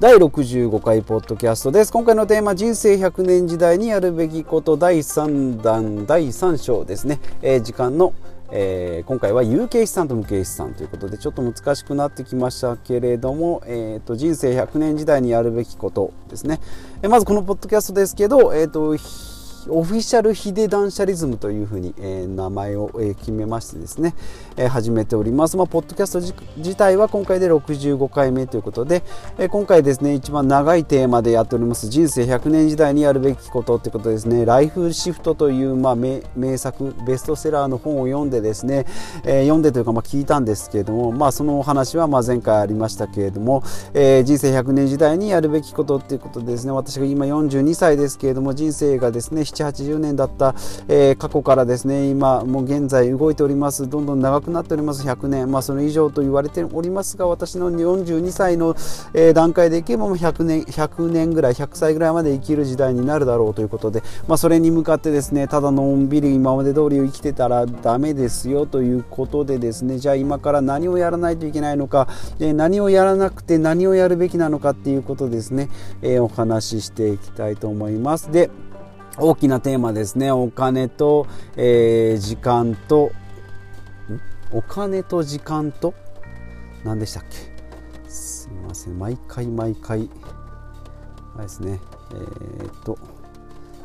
第65回ポッドキャストです。今回のテーマ人生100年時代にやるべきこと。第3弾第3章ですね、えー、時間のえー、今回は有形資産と無形資産ということでちょっと難しくなってきましたけれども、えーと、人生100年時代にやるべきことですね、えー、まずこのポッドキャストですけど、えーとオフィシャルヒデ断捨リズムというふうに、えー、名前を、えー、決めましてですね、えー、始めております。まあ、ポッドキャスト自体は今回で65回目ということで、えー、今回ですね、一番長いテーマでやっております人生100年時代にやるべきことということですね、ライフシフトという、まあ、名作、ベストセラーの本を読んでですね、えー、読んでというか、まあ、聞いたんですけれども、まあ、そのお話はまあ前回ありましたけれども、えー、人生100年時代にやるべきことということでですね、私が今42歳ですけれども、人生がですね、7、80年だった、えー、過去からですね今もう現在動いております。どんどん長くなっております。100年、まあ、それ以上と言われておりますが私の42歳の、えー、段階でいけばもう100年 ,100 年ぐらい100歳ぐらいまで生きる時代になるだろうということで、まあ、それに向かってですねただのんびり今まで通り生きてたらダメですよということでですねじゃあ今から何をやらないといけないのか、えー、何をやらなくて何をやるべきなのかっていうことですね、えー、お話ししていきたいと思います。で大きなテーマですね。お金と、えー、時間と。お金と時間と？何でしたっけ？すみません。毎回毎回。あれですね。えー、っと。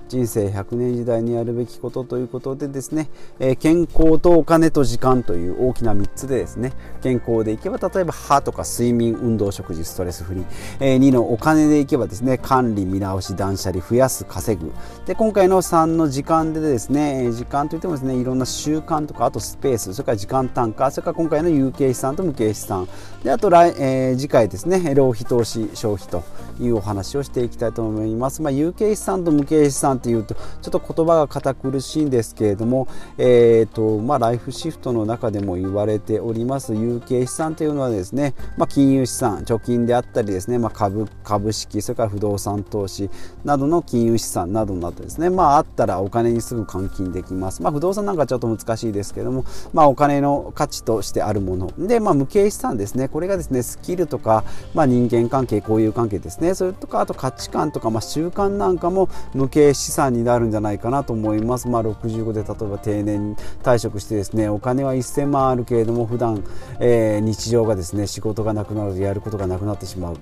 人生100年時代にやるべきことということでですね、えー、健康とお金と時間という大きな3つでですね健康でいけば例えば歯とか睡眠運動食事ストレスフリー、えー、2のお金でいけばですね管理見直し断捨離増やす稼ぐ。で今回の3の時間でですね時間といってもですねいろんな習慣とかあとスペースそれから時間単価それから今回の有形資産と無形資産。であと来、えー、次回ですね浪費投資消費というお話をしていきたいと思います、まあ、有形資産と無形資産っていうとちょっと言葉が堅苦しいんですけれども、えーとまあ、ライフシフトの中でも言われております有形資産というのはですね、まあ、金融資産貯金であったりですね、まあ、株株式それから不動産投資などの金融資産などなどですね、まあ、あったらお金にすぐ換金できます、まあ、不動産なんかちょっと難しいですけれども、まあ、お金の価値としてあるもので、まあ、無形資産ですねこれがですねスキルとか、まあ、人間関係交友関係ですねそれとかあと価値観とか、まあ、習慣なんかも無形資資産になるんじゃないかなと思います。まあ、65で例えば定年退職してですねお金は1000万あるけれども普段、えー、日常がですね仕事がなくなるとやることがなくなってしまう。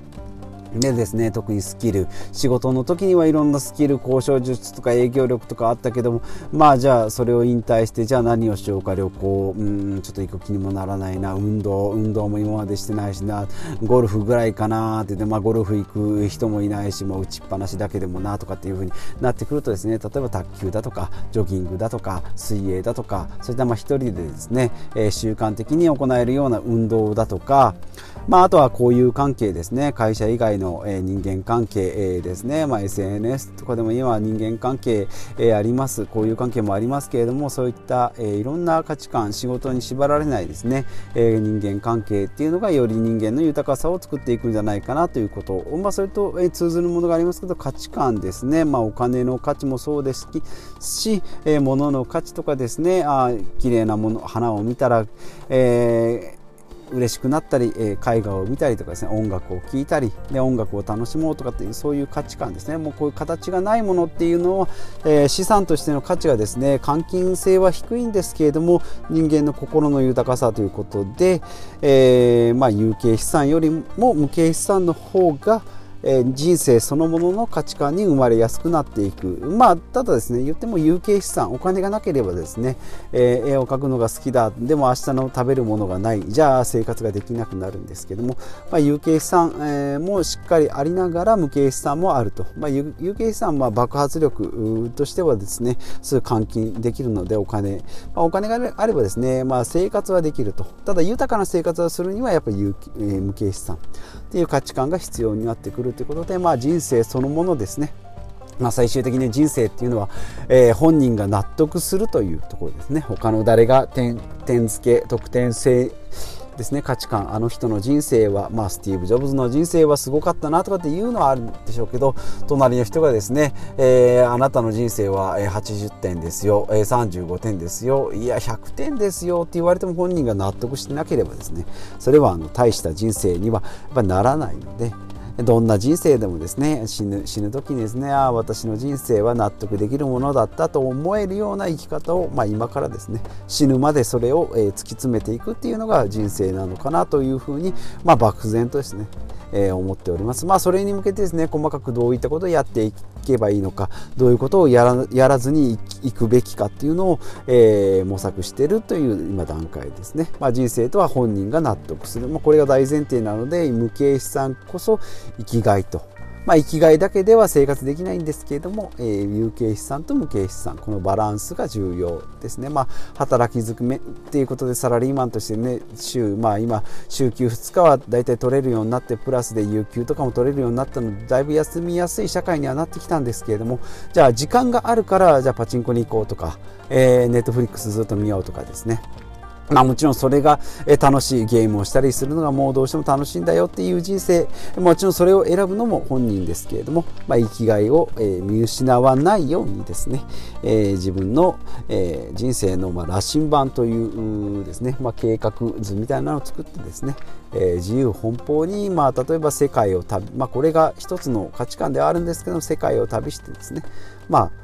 でですね特にスキル。仕事の時にはいろんなスキル交渉術とか営業力とかあったけどもまあじゃあそれを引退してじゃあ何をしようか旅行。うんちょっと行く気にもならないな。運動運動も今までしてないしな。ゴルフぐらいかなって言って、まあ、ゴルフ行く人もいないしもう打ちっぱなしだけでもなとかっていう風になってくるとですね例えば卓球だとかジョギングだとか水泳だとかそういったまあ一人でですね、えー、習慣的に行えるような運動だとかまあ、あとは交友関係ですね。会社以外の、え人間関係、えですね、まあ、SNS とかでも今は人間関係、えあります。交友関係もありますけれどもそういった、えいろんな価値観仕事に縛られないですね、え人間関係っていうのがより人間の豊かさを作っていくんじゃないかなということ、まあ、それと、え通ずるものがありますけど価値観ですね、まあ、お金の価値もそうですし、え物の価値とかですね。あ綺麗なもの花を見たら、えー嬉しくなったり、えー、絵画を見たりとかですね音楽を聴いたりで音楽を楽しもうとかっていうそういう価値観ですね。もうこういう形がないものっていうのは、えー、資産としての価値がですね換金性は低いんですけれども人間の心の豊かさということで、えー、まあ、有形資産よりも無形資産の方がえー、人生そのものの価値観に生まれやすくなっていく。まあただですね言っても有形資産お金がなければですね、えー、絵を描くのが好きだ。でも明日の食べるものがない。じゃあ生活ができなくなるんですけども、まあ、有形資産、えー、もしっかりありながら無形資産もあると、まあ、有形資産は爆発力としてはですねすぐ換金できるのでお金、まあ、お金があればですね、まあ、生活はできると。ただ豊かな生活をするにはやっぱり有、えー、無形資産っていう価値観が必要になってくるということで、まあ、人生そのものですね。まあ、最終的に人生っていうのは、えー、本人が納得するというところですね。他の誰が点点付け得点性ですね。価値観あの人の人生は、まあ、スティーブ・ジョブズの人生はすごかったなとかっていうのはあるんでしょうけど隣の人がですね、えー、あなたの人生は80点ですよ、35点ですよ。いや100点ですよ。って言われても本人が納得してなければですねそれはあの大した人生にはやっぱならないので。どんな人生でもですね死ぬ死ぬ時にですねああ私の人生は納得できるものだったと思えるような生き方を、まあ、今からですね死ぬまでそれを、え突き詰めていくっていうのが人生なのかなというふうに、まあ、漠然とですねえ、思っております。まあ、それに向けてですね細かくどういったことをやっていけばいいのかどういうことをやらやらずにいくべきかっていうのを、えー、模索しているという今段階ですね。まあ、人生とは本人が納得する、まあ、これが大前提なので無形資産こそ生きがいとまあ、生きがいだけでは生活できないんですけれども、えー、有形資産と無形資産このバランスが重要ですね、まあ、働きづくめっていうことでサラリーマンとしてね週、まあ、今週休2日は大体取れるようになってプラスで有給とかも取れるようになったのでだいぶ休みやすい社会にはなってきたんですけれどもじゃあ時間があるからじゃあパチンコに行こうとか、えー、ネットフリックスずっと見ようとかですね。まあ、もちろんそれが楽しいゲームをしたりするのがもうどうしても楽しいんだよっていう人生。もちろんそれを選ぶのも本人ですけれども、まあ、生きがいを見失わないようにですね、え、自分の人生のま羅針盤というですね、まあ、計画図みたいなのを作ってですね、え、自由奔放に、まあ、例えば世界を旅、まあ、これが一つの価値観ではあるんですけど世界を旅してですねまあ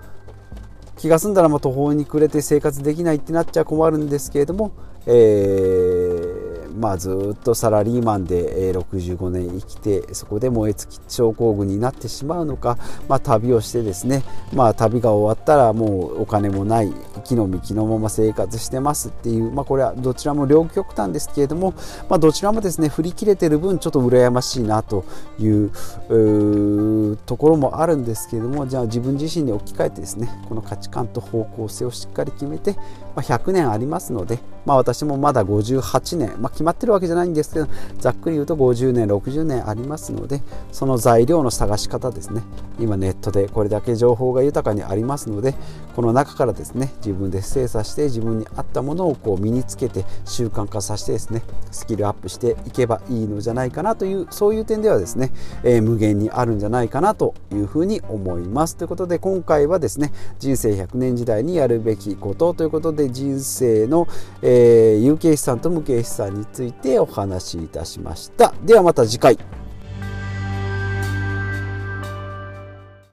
気が済んだらま途方に暮れて生活できないってなっちゃ困るんですけれども、えー、まあ、ずっとサラリーマンで65年生きてそこで燃え尽き症候群になってしまうのか、まあ、旅をしてですね、まあ、旅が終わったらもうお金もない木の実木のまま生活してますっていう、まあ、これはどちらも両極端ですけれども、まあ、どちらもですね振り切れてる分ちょっと羨ましいなというところもあるんですけれどもじゃあ自分自身に置き換えてですねこの価値観と方向性をしっかり決めて、まあ、100年ありますので、まあ、私もまだ58年、まあ、決まってるわけじゃないんですけどざっくり言うと50年60年ありますのでその材料の探し方ですね。今ネットでこれだけ情報が豊かにありますのでこの中からですね自分分で精査して自分に合ったものをこう身につけて習慣化させてですねスキルアップしていけばいいのじゃないかなというそういう点ではですね、えー、無限にあるんじゃないかなというふうに思います。ということで今回はですね人生100年時代にやるべきことということで人生の、えー、有形資産と無形資産についてお話しいたしました。ではまた次回。